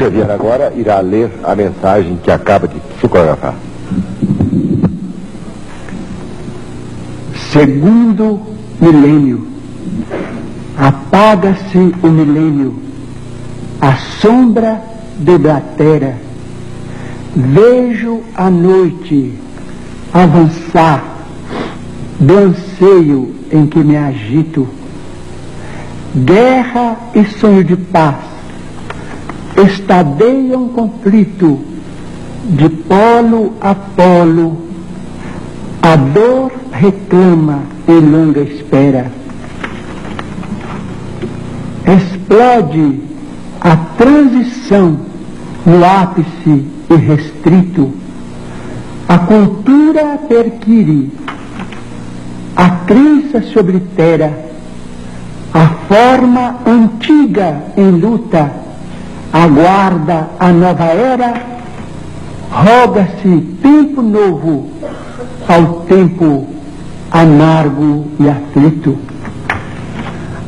Xavier agora irá ler a mensagem que acaba de psicografar. Segundo milênio, apaga-se o milênio, a sombra deblatera. Vejo a noite avançar do anseio em que me agito. Guerra e sonho de paz estadeiam conflito de polo a polo. A dor reclama em longa espera. Explode a transição no ápice irrestrito. A cultura perquire, a crença se oblitera, a forma antiga em luta aguarda a nova era, roga-se tempo novo ao tempo amargo e aflito.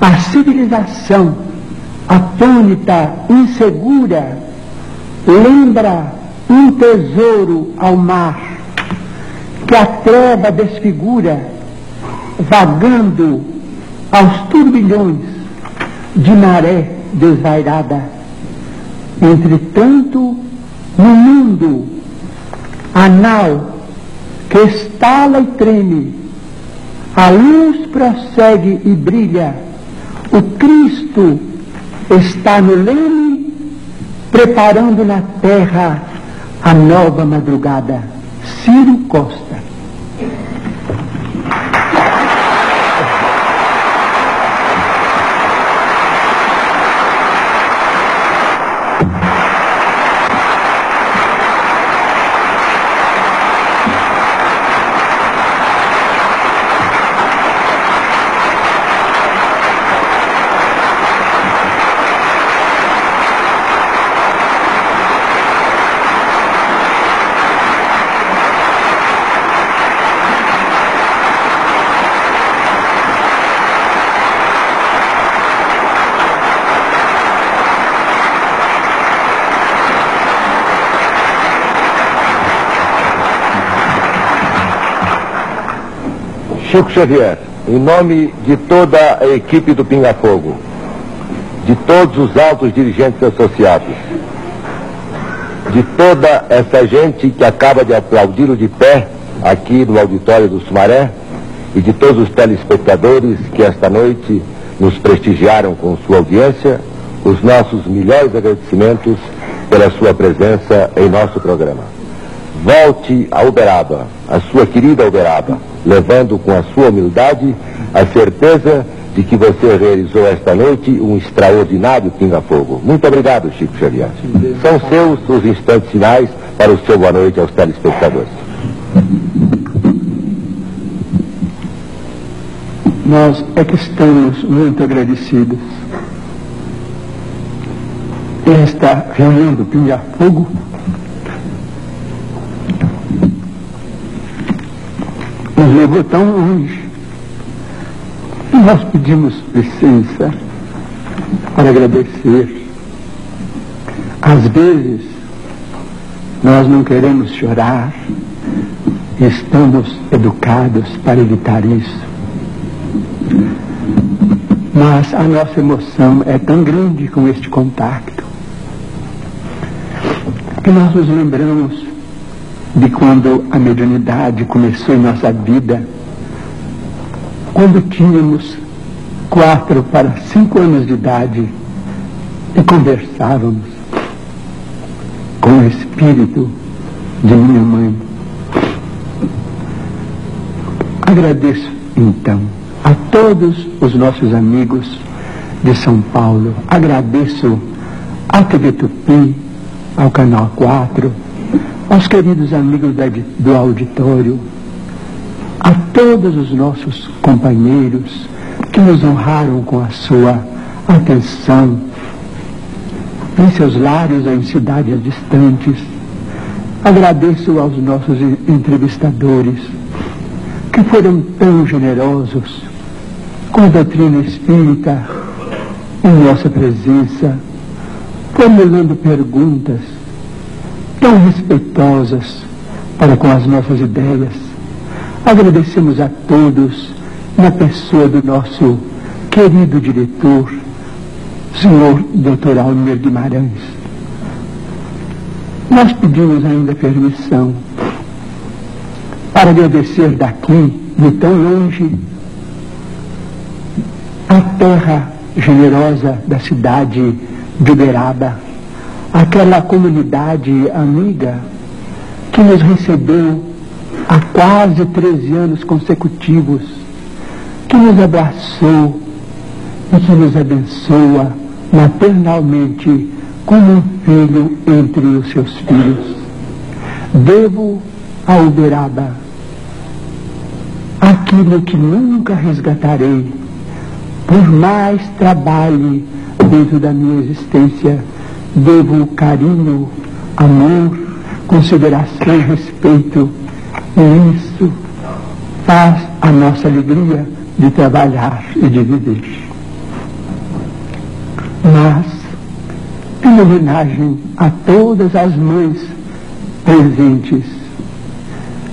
A civilização atônita, insegura, lembra um tesouro ao mar, que a treva desfigura, vagando aos turbilhões de maré desvairada. Entretanto, no mundo anal que estala e treme, a luz prossegue e brilha, o Cristo está no leme, preparando na terra a nova madrugada. Ciro Costa. Chico Xavier, em nome de toda a equipe do Pinga Fogo, de todos os altos dirigentes associados, de toda essa gente que acaba de aplaudi-lo de pé aqui no auditório do Sumaré e de todos os telespectadores que esta noite nos prestigiaram com sua audiência, os nossos melhores agradecimentos pela sua presença em nosso programa. Volte a Uberaba, a sua querida Uberaba, levando com a sua humildade a certeza de que você realizou esta noite um extraordinário pinga-fogo. Muito obrigado, Chico Xavier. São seus os instantes finais para o seu boa noite aos telespectadores. Nós é que estamos muito agradecidos. Esta reunião do Pinga Fogo levou tão longe. E nós pedimos licença para agradecer. Às vezes, nós não queremos chorar, estamos educados para evitar isso. Mas a nossa emoção é tão grande com este compacto que nós nos lembramos de quando a mediunidade começou em nossa vida, quando tínhamos quatro para cinco anos de idade e conversávamos com o espírito de minha mãe. Agradeço então a todos os nossos amigos de São Paulo. Agradeço ao TV Tupi, ao Canal 4, aos queridos amigos do auditório, a todos os nossos companheiros que nos honraram com a sua atenção em seus lares ou em cidades distantes. Agradeço aos nossos entrevistadores que foram tão generosos com a doutrina espírita em nossa presença, formulando perguntas tão respeitosas para com as nossas ideias. Agradecemos a todos na pessoa do nosso querido diretor, senhor Dr. Almir Guimarães. Nós pedimos ainda permissão para agradecer daqui, de tão longe, a terra generosa da cidade de Uberaba, aquela comunidade amiga que nos recebeu há quase 13 anos consecutivos, que nos abraçou e que nos abençoa maternalmente como um filho entre os seus filhos. Devo a Uberaba aquilo que nunca resgatarei, por mais trabalhe dentro da minha existência, devo carinho, amor, consideração, respeito, e isso faz a nossa alegria de trabalhar e de viver. Mas, em homenagem a todas as mães presentes,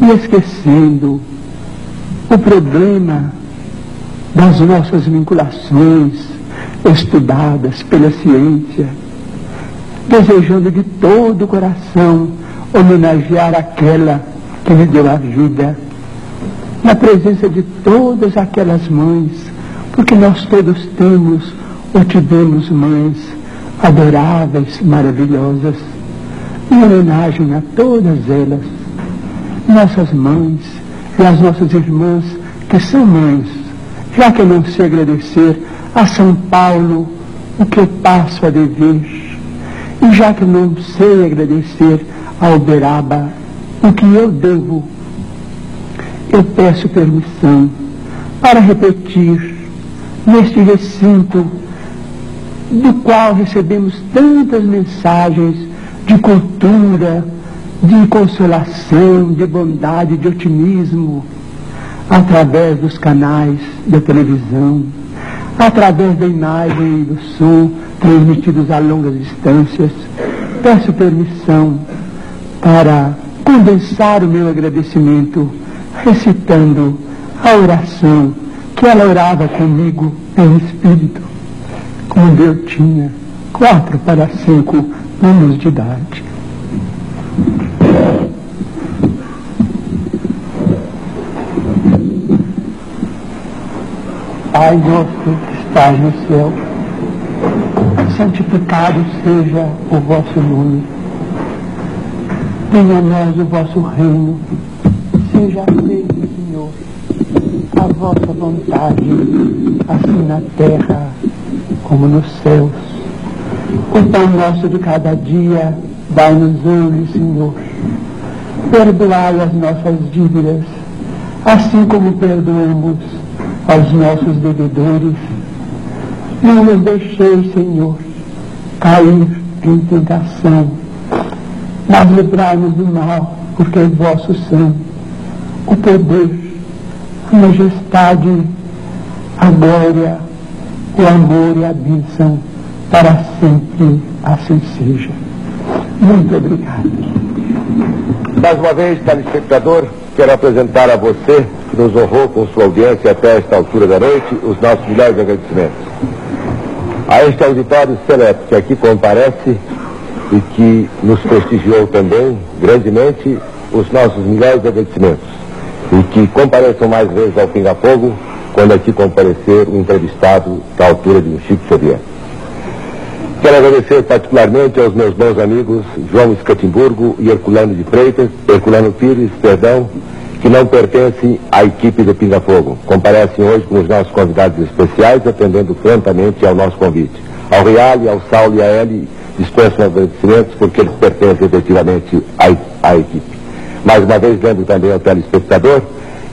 e esquecendo o problema das nossas vinculações estudadas pela ciência, desejando de todo o coração homenagear aquela que me deu a vida, na presença de todas aquelas mães, porque nós todos temos ou tivemos mães adoráveis, maravilhosas, em homenagem a todas elas, nossas mães e as nossas irmãs que são mães, já que não sei agradecer a São Paulo o que eu passo a dever, e já que não sei agradecer a Uberaba o que eu devo, eu peço permissão para repetir neste recinto do qual recebemos tantas mensagens de cultura, de consolação, de bondade, de otimismo, através dos canais da televisão, através da imagem e do som transmitidos a longas distâncias. Peço permissão para condensar o meu agradecimento recitando a oração que ela orava comigo em espírito, quando eu tinha quatro para cinco anos de idade. Pai nosso que estás no céu, santificado seja o vosso nome. Venha a nós o vosso reino, seja feito, Senhor, a vossa vontade, assim na terra como nos céus. O pão nosso de cada dia, dai-nos hoje, Senhor. Perdoai as nossas dívidas, assim como perdoamos aos nossos devedores. Não nos deixeis, Senhor, cair em tentação, mas livrai-nos do mal, porque é vosso são o poder, a majestade, a glória, o amor e a bênção para sempre assim seja. Muito obrigado. Mais uma vez, telespectador, quero apresentar a você que nos honrou com sua audiência até esta altura da noite, os nossos melhores agradecimentos. A este auditório seleto que aqui comparece e que nos prestigiou também grandemente, os nossos melhores agradecimentos. E que compareçam mais vezes ao Pinga Fogo quando aqui comparecer o entrevistado da altura de um Chico Xavier. Quero agradecer particularmente aos meus bons amigos João Escatimburgo e Herculano de Freitas, Herculano Pires, perdão, que não pertencem à equipe do Pinga Fogo. Comparecem hoje com os nossos convidados especiais, atendendo prontamente ao nosso convite. Ao Real, ao Saulo e a Eli, dispenso agradecimentos porque eles pertencem efetivamente à, à equipe. Mais uma vez, lembro também ao telespectador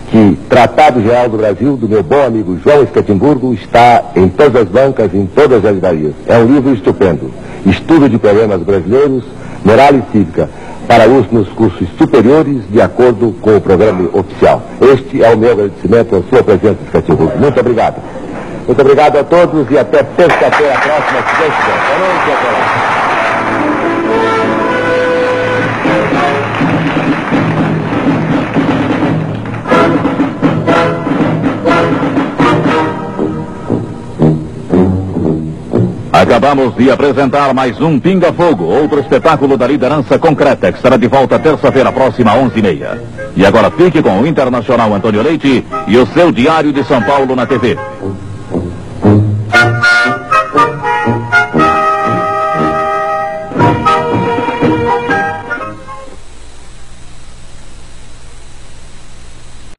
que Tratado Geral do Brasil, do meu bom amigo João Escatimburgo, está em todas as bancas, em todas as livrarias. É um livro estupendo. Estudo de problemas brasileiros, moral e cívica para uso nos cursos superiores, de acordo com o programa oficial. Este é o meu agradecimento à sua presença, Escatimburgo. Muito obrigado. Muito obrigado a todos e até terça-feira próxima, se Deus quiser. Noite até lá. Acabamos de apresentar mais um Pinga Fogo, outro espetáculo da liderança concreta, que estará de volta terça-feira próxima, 11h30. E agora fique com o Internacional Antônio Leite e o seu Diário de São Paulo na TV.